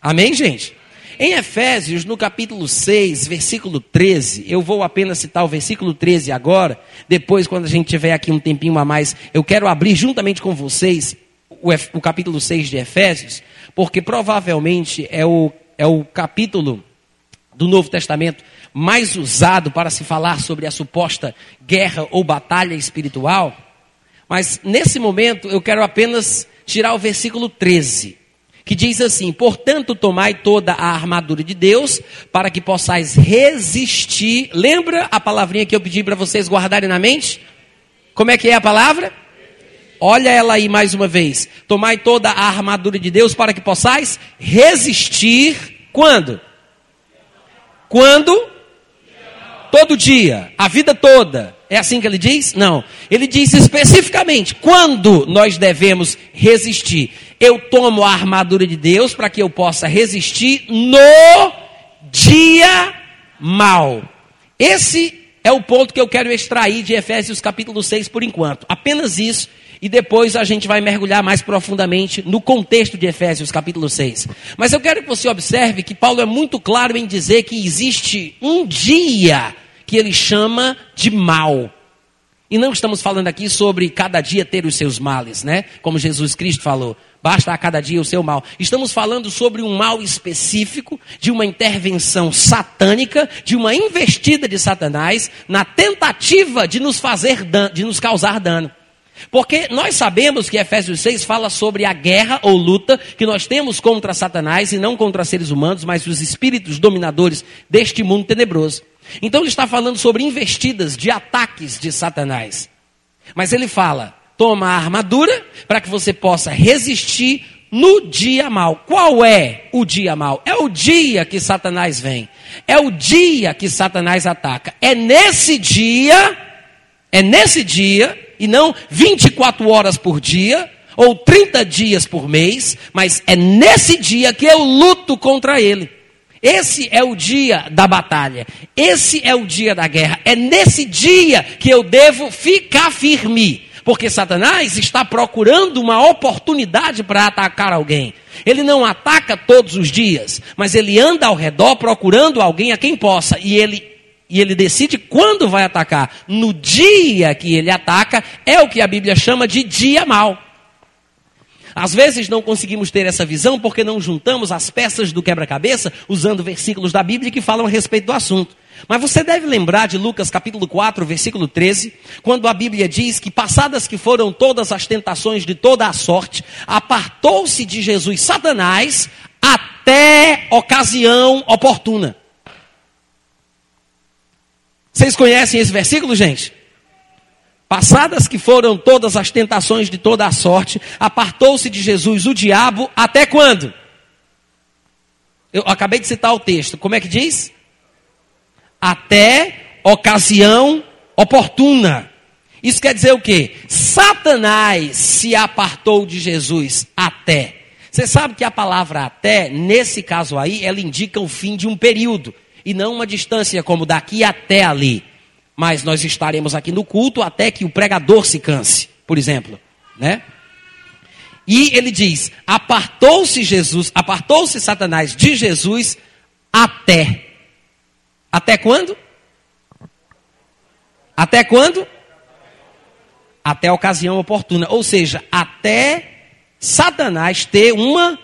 Amém, gente? Em Efésios, no capítulo 6, versículo 13, eu vou apenas citar o versículo 13 agora, depois, quando a gente tiver aqui um tempinho a mais, eu quero abrir juntamente com vocês o, o capítulo 6 de Efésios, porque provavelmente é o, é o capítulo do Novo Testamento mais usado para se falar sobre a suposta guerra ou batalha espiritual. Mas nesse momento eu quero apenas tirar o versículo 13, que diz assim: Portanto, tomai toda a armadura de Deus, para que possais resistir. Lembra a palavrinha que eu pedi para vocês guardarem na mente? Como é que é a palavra? Olha ela aí mais uma vez. Tomai toda a armadura de Deus para que possais resistir. Quando? Quando? Todo dia, a vida toda. É assim que ele diz? Não. Ele diz especificamente quando nós devemos resistir. Eu tomo a armadura de Deus para que eu possa resistir no dia mal. Esse é o ponto que eu quero extrair de Efésios capítulo 6 por enquanto. Apenas isso. E depois a gente vai mergulhar mais profundamente no contexto de Efésios capítulo 6. Mas eu quero que você observe que Paulo é muito claro em dizer que existe um dia que ele chama de mal. E não estamos falando aqui sobre cada dia ter os seus males, né? Como Jesus Cristo falou, basta a cada dia o seu mal. Estamos falando sobre um mal específico, de uma intervenção satânica, de uma investida de Satanás na tentativa de nos fazer de nos causar dano. Porque nós sabemos que Efésios 6 fala sobre a guerra ou luta que nós temos contra Satanás e não contra seres humanos, mas os espíritos dominadores deste mundo tenebroso. Então ele está falando sobre investidas de ataques de Satanás. Mas ele fala: toma a armadura para que você possa resistir no dia mal. Qual é o dia mal? É o dia que Satanás vem. É o dia que Satanás ataca. É nesse dia, é nesse dia, e não 24 horas por dia, ou 30 dias por mês, mas é nesse dia que eu luto contra ele. Esse é o dia da batalha. Esse é o dia da guerra. É nesse dia que eu devo ficar firme. Porque Satanás está procurando uma oportunidade para atacar alguém. Ele não ataca todos os dias, mas ele anda ao redor procurando alguém a quem possa. E ele, e ele decide quando vai atacar. No dia que ele ataca, é o que a Bíblia chama de dia mau. Às vezes não conseguimos ter essa visão porque não juntamos as peças do quebra-cabeça usando versículos da Bíblia que falam a respeito do assunto. Mas você deve lembrar de Lucas capítulo 4, versículo 13, quando a Bíblia diz que passadas que foram todas as tentações de toda a sorte, apartou-se de Jesus Satanás até ocasião oportuna. Vocês conhecem esse versículo, gente? Passadas que foram todas as tentações de toda a sorte, apartou-se de Jesus o diabo até quando? Eu acabei de citar o texto. Como é que diz? Até ocasião oportuna. Isso quer dizer o quê? Satanás se apartou de Jesus até. Você sabe que a palavra até, nesse caso aí, ela indica o fim de um período e não uma distância como daqui até ali mas nós estaremos aqui no culto até que o pregador se canse, por exemplo, né? E ele diz: apartou-se Jesus, apartou-se Satanás de Jesus até. Até quando? Até quando? Até a ocasião oportuna. Ou seja, até Satanás ter uma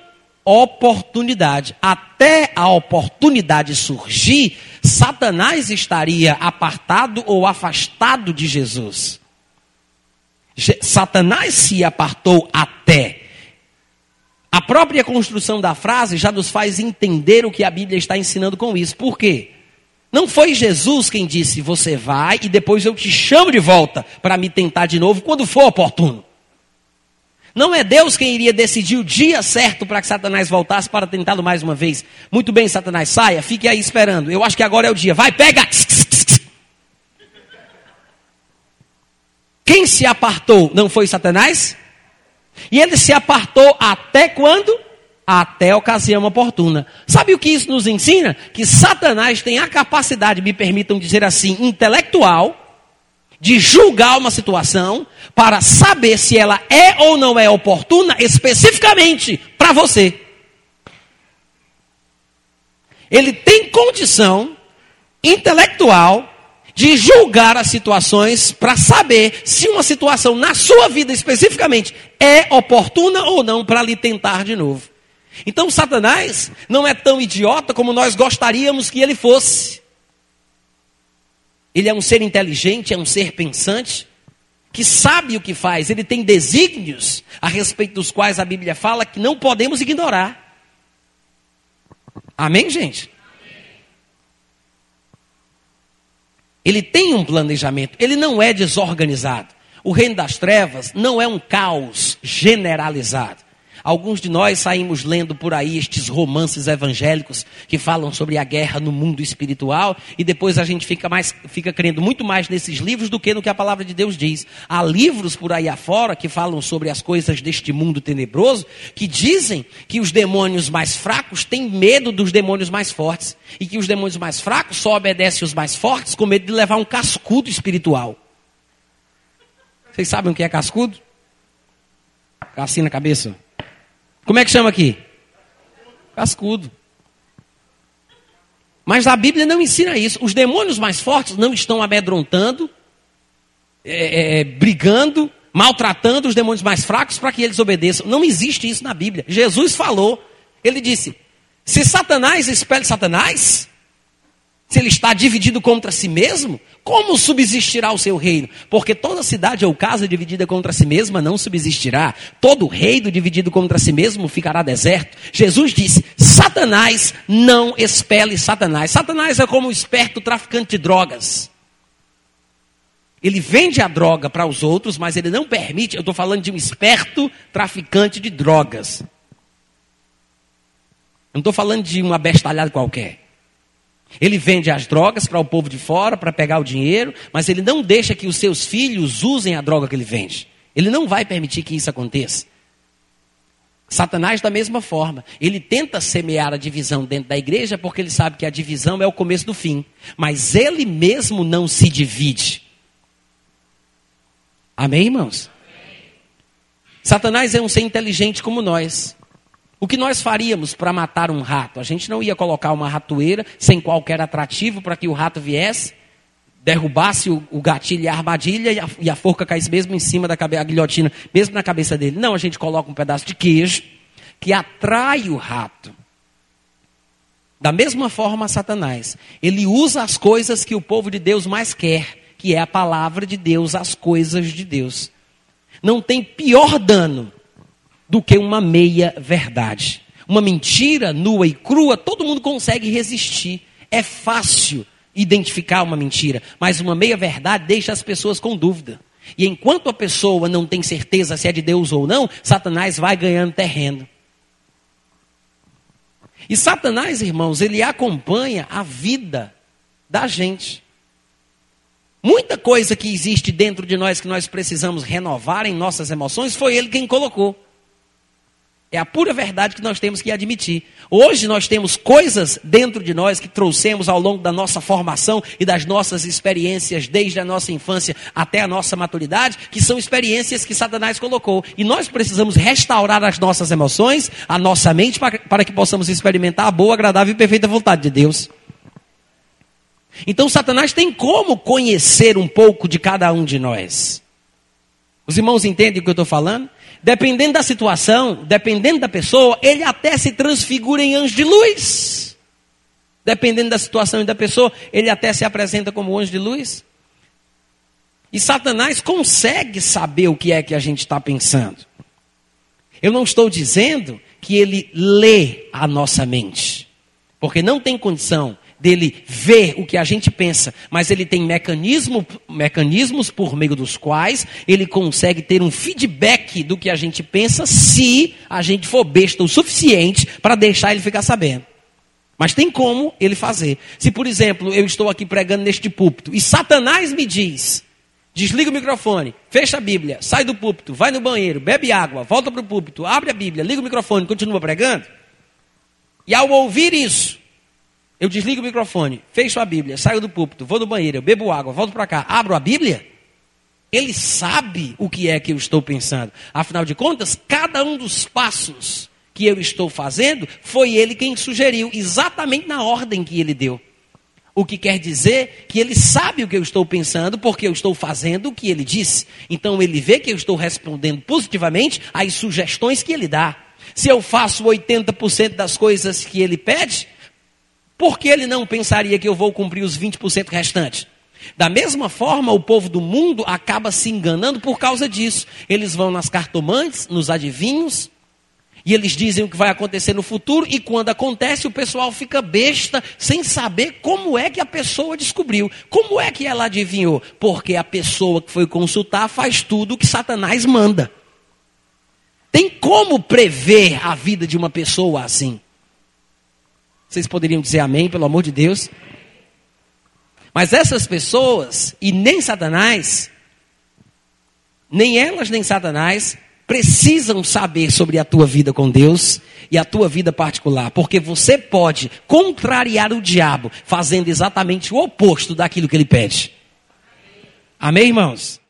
oportunidade. Até a oportunidade surgir, Satanás estaria apartado ou afastado de Jesus. Satanás se apartou até. A própria construção da frase já nos faz entender o que a Bíblia está ensinando com isso. Por quê? Não foi Jesus quem disse: Você vai e depois eu te chamo de volta para me tentar de novo quando for oportuno. Não é Deus quem iria decidir o dia certo para que Satanás voltasse para tentá-lo mais uma vez. Muito bem, Satanás, saia, fique aí esperando. Eu acho que agora é o dia. Vai, pega! Quem se apartou não foi Satanás? E ele se apartou até quando? Até a ocasião oportuna. Sabe o que isso nos ensina? Que Satanás tem a capacidade, me permitam dizer assim, intelectual, de julgar uma situação para saber se ela é ou não é oportuna especificamente para você. Ele tem condição intelectual de julgar as situações para saber se uma situação na sua vida especificamente é oportuna ou não para lhe tentar de novo. Então Satanás não é tão idiota como nós gostaríamos que ele fosse. Ele é um ser inteligente, é um ser pensante. que sabe o que faz, ele tem desígnios a respeito dos quais a Bíblia fala que não podemos ignorar. Amém, gente? Ele tem um planejamento, ele não é desorganizado. O reino das trevas não é um caos generalizado. Alguns de nós saímos lendo por aí estes romances evangélicos que falam sobre a guerra no mundo espiritual e depois a gente fica, mais, fica crendo muito mais nesses livros do que no que a palavra de Deus diz. Há livros por aí afora que falam sobre as coisas deste mundo tenebroso que dizem que os demônios mais fracos têm medo dos demônios mais fortes e que os demônios mais fracos só obedecem os mais fortes com medo de levar um cascudo espiritual. Vocês sabem o que é cascudo? Assim na cabeça. Como é que chama aqui? Cascudo. Mas a Bíblia não ensina isso. Os demônios mais fortes não estão amedrontando, é, é, é brigando, maltratando os demônios mais fracos para que eles obedeçam. Não existe isso na Bíblia. Jesus falou, ele disse: se Satanás espelha Satanás, se ele está dividido contra si mesmo, como subsistirá o seu reino? Porque toda cidade ou casa dividida contra si mesma não subsistirá. Todo reino dividido contra si mesmo ficará deserto. Jesus disse: Satanás não expele Satanás. Satanás é como um esperto traficante de drogas. Ele vende a droga para os outros, mas ele não permite. Eu estou falando de um esperto traficante de drogas. Eu não estou falando de uma bestalhada qualquer. Ele vende as drogas para o povo de fora para pegar o dinheiro, mas ele não deixa que os seus filhos usem a droga que ele vende. Ele não vai permitir que isso aconteça. Satanás, da mesma forma, ele tenta semear a divisão dentro da igreja porque ele sabe que a divisão é o começo do fim, mas ele mesmo não se divide. Amém, irmãos? Satanás é um ser inteligente como nós. O que nós faríamos para matar um rato? A gente não ia colocar uma ratoeira sem qualquer atrativo para que o rato viesse, derrubasse o, o gatilho e a armadilha e a, e a, forca caísse mesmo em cima da cabeça, a guilhotina, mesmo na cabeça dele. Não, a gente coloca um pedaço de queijo que atrai o rato. Da mesma forma, Satanás, ele usa as coisas que o povo de Deus mais quer, que é a palavra de Deus, as coisas de Deus. Não tem pior dano do que uma meia verdade. Uma mentira nua e crua, todo mundo consegue resistir. É fácil identificar uma mentira, mas uma meia verdade deixa as pessoas com dúvida. E enquanto a pessoa não tem certeza se é de Deus ou não, Satanás vai ganhando terreno. E Satanás, irmãos, ele acompanha a vida da gente. Muita coisa que existe dentro de nós que nós precisamos renovar em nossas emoções foi ele quem colocou. É a pura verdade que nós temos que admitir. Hoje nós temos coisas dentro de nós que trouxemos ao longo da nossa formação e das nossas experiências, desde a nossa infância até a nossa maturidade, que são experiências que Satanás colocou. E nós precisamos restaurar as nossas emoções, a nossa mente, para, que possamos experimentar a boa, agradável e perfeita vontade de Deus. Então Satanás tem como conhecer um pouco de cada um de nós. Os irmãos entendem o que eu estou falando? Dependendo da situação, dependendo da pessoa, ele até se transfigura em anjo de luz. Dependendo da situação e da pessoa, ele até se apresenta como anjo de luz. E Satanás consegue saber o que é que a gente está pensando. Eu não estou dizendo que ele lê a nossa mente, porque não tem condição dele ver o que a gente pensa, mas ele tem mecanismo, mecanismos por meio dos quais ele consegue ter um feedback do que a gente pensa se a gente for besta o suficiente para deixar ele ficar sabendo. Mas tem como ele fazer. Se, por exemplo, eu estou aqui pregando neste púlpito e Satanás me diz: desliga o microfone, fecha a Bíblia, sai do púlpito, vai no banheiro, bebe água, volta para o púlpito, abre a Bíblia, liga o microfone, continua pregando. E ao ouvir isso, eu desligo o microfone, fecho a Bíblia, saio do púlpito, vou no banheiro, bebo água, volto para cá, abro a Bíblia. Ele sabe o que é que eu estou pensando. Afinal de contas, cada um dos passos que eu estou fazendo foi ele quem sugeriu, exatamente na ordem que ele deu. O que quer dizer que ele sabe o que eu estou pensando, porque eu estou fazendo o que ele disse. Então ele vê que eu estou respondendo positivamente às sugestões que ele dá. Se eu faço 80% das coisas que ele pede, por que ele não pensaria que eu vou cumprir os 20% restantes? Da mesma forma, o povo do mundo acaba se enganando por causa disso. Eles vão nas cartomantes, nos adivinhos, e eles dizem o que vai acontecer no futuro, e quando acontece, o pessoal fica besta, sem saber como é que a pessoa descobriu. Como é que ela adivinhou? Porque a pessoa que foi consultar faz tudo o que Satanás manda. Tem como prever a vida de uma pessoa assim? Vocês poderiam dizer amém, pelo amor de Deus? Mas essas pessoas, e nem Satanás, nem elas nem Satanás, precisam saber sobre a tua vida com Deus e a tua vida particular, porque você pode contrariar o diabo fazendo exatamente o oposto daquilo que ele pede. Amém, irmãos?